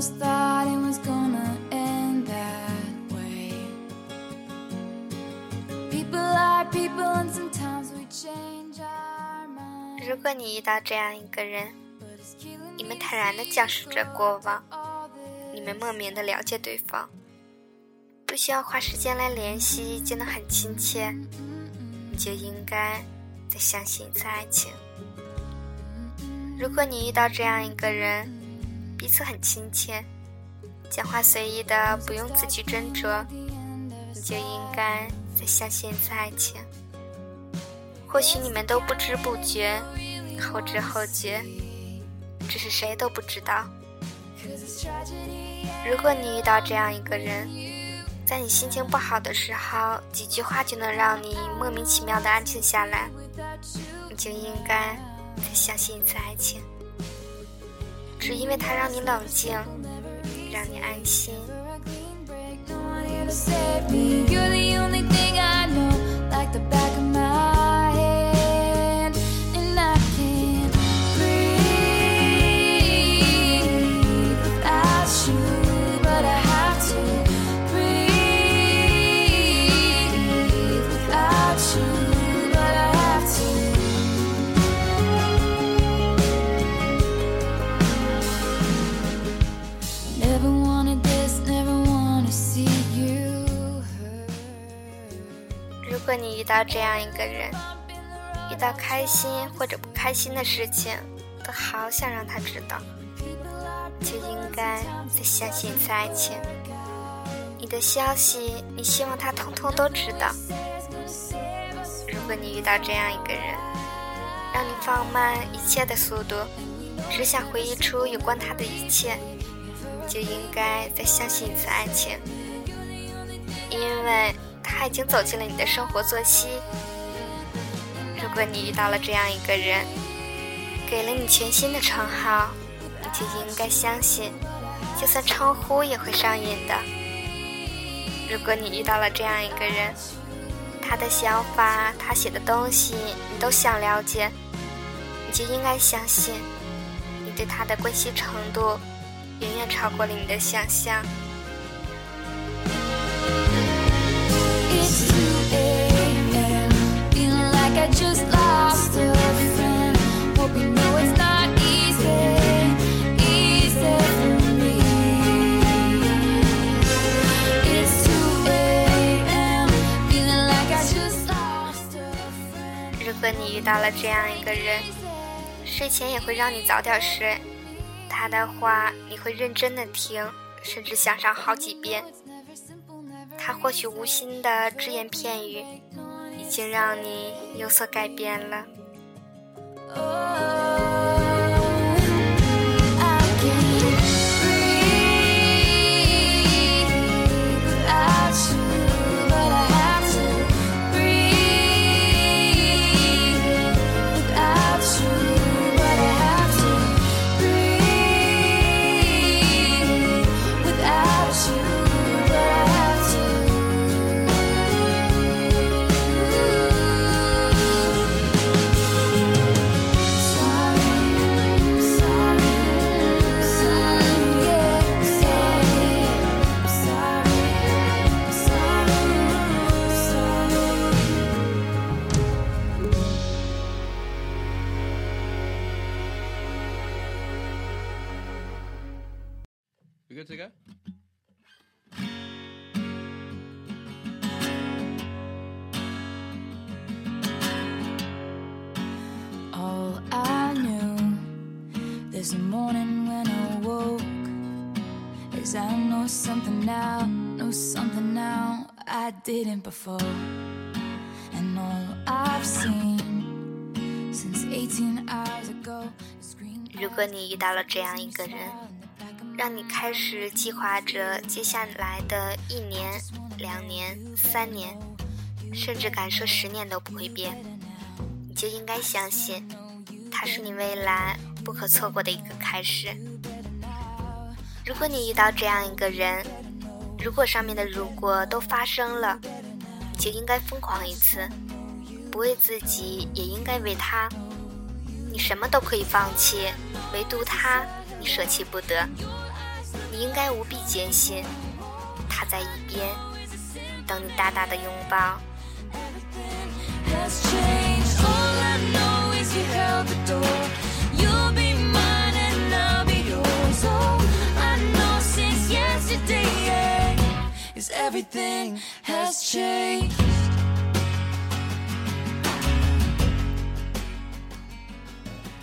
just thought it was gonna end that way. People are people, and sometimes we change our minds. 如果你遇到这样一个人你们坦然地讲述着过往.你们莫名的了解对方，不需要花时间来联系就能很亲切，你就应该再相信一次爱情。如果你遇到这样一个人，彼此很亲切，讲话随意的不用字句斟酌，你就应该再相信一次爱情。或许你们都不知不觉，后知后觉，只是谁都不知道。如果你遇到这样一个人，在你心情不好的时候，几句话就能让你莫名其妙的安静下来，你就应该再相信一次爱情。只因为它让你冷静，让你安心。如果你遇到这样一个人，遇到开心或者不开心的事情，都好想让他知道，就应该再相信一次爱情。你的消息，你希望他通通都知道。如果你遇到这样一个人，让你放慢一切的速度，只想回忆出有关他的一切，就应该再相信一次爱情，因为他已经走进了你的生活作息。如果你遇到了这样一个人，给了你全新的称号，你就应该相信，就算称呼也会上瘾的。如果你遇到了这样一个人，他的想法，他写的东西，你都想了解，你就应该相信，你对他的关心程度远远超过了你的想象。遇到了这样一个人，睡前也会让你早点睡，他的话你会认真的听，甚至想上好几遍。他或许无心的只言片语，已经让你有所改变了。good to go? All I knew this morning when I woke is I know something now, know something now I didn't before. And all I've seen since 18 hours ago is green 如果你遇到了这样一个人， 让你开始计划着接下来的一年、两年、三年，甚至敢说十年都不会变，你就应该相信，它是你未来不可错过的一个开始。如果你遇到这样一个人，如果上面的如果都发生了，你就应该疯狂一次，不为自己，也应该为他。你什么都可以放弃，唯独他，你舍弃不得。你应该无比坚信，他在一边等你大大的拥抱。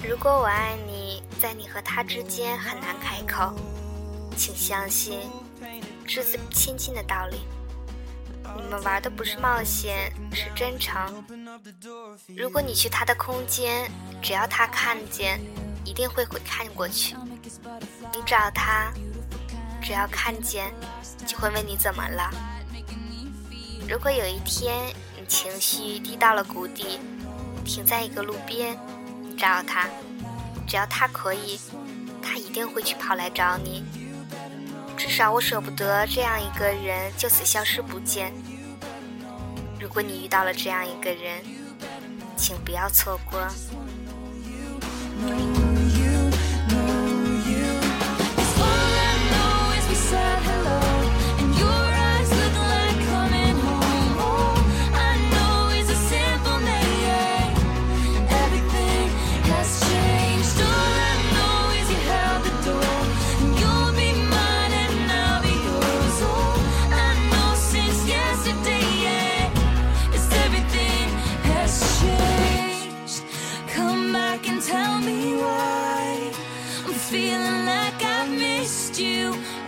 如果我爱你，在你和他之间很难开口，请相信只字千金的道理。你们玩的不是冒险，是真诚。如果你去他的空间，只要他看见，一定会会看过去。你找他，只要看见，就会问你怎么了。如果有一天你情绪低到了谷底，停在一个路边。找他，只要他可以，他一定会去跑来找你。至少我舍不得这样一个人就此消失不见。如果你遇到了这样一个人，请不要错过。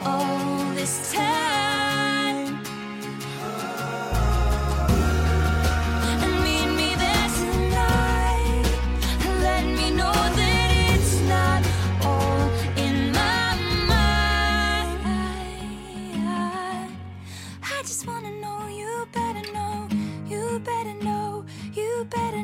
all this time. And meet me there tonight. Let me know that it's not all in my mind. I, just wanna know you better know, you better know, you better